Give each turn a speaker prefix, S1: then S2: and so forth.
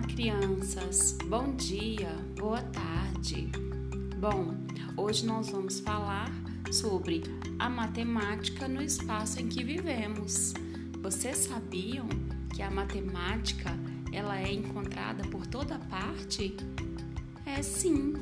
S1: crianças! Bom dia, boa tarde. Bom, hoje nós vamos falar sobre a matemática no espaço em que vivemos. Vocês sabiam que a matemática ela é encontrada por toda parte? É sim.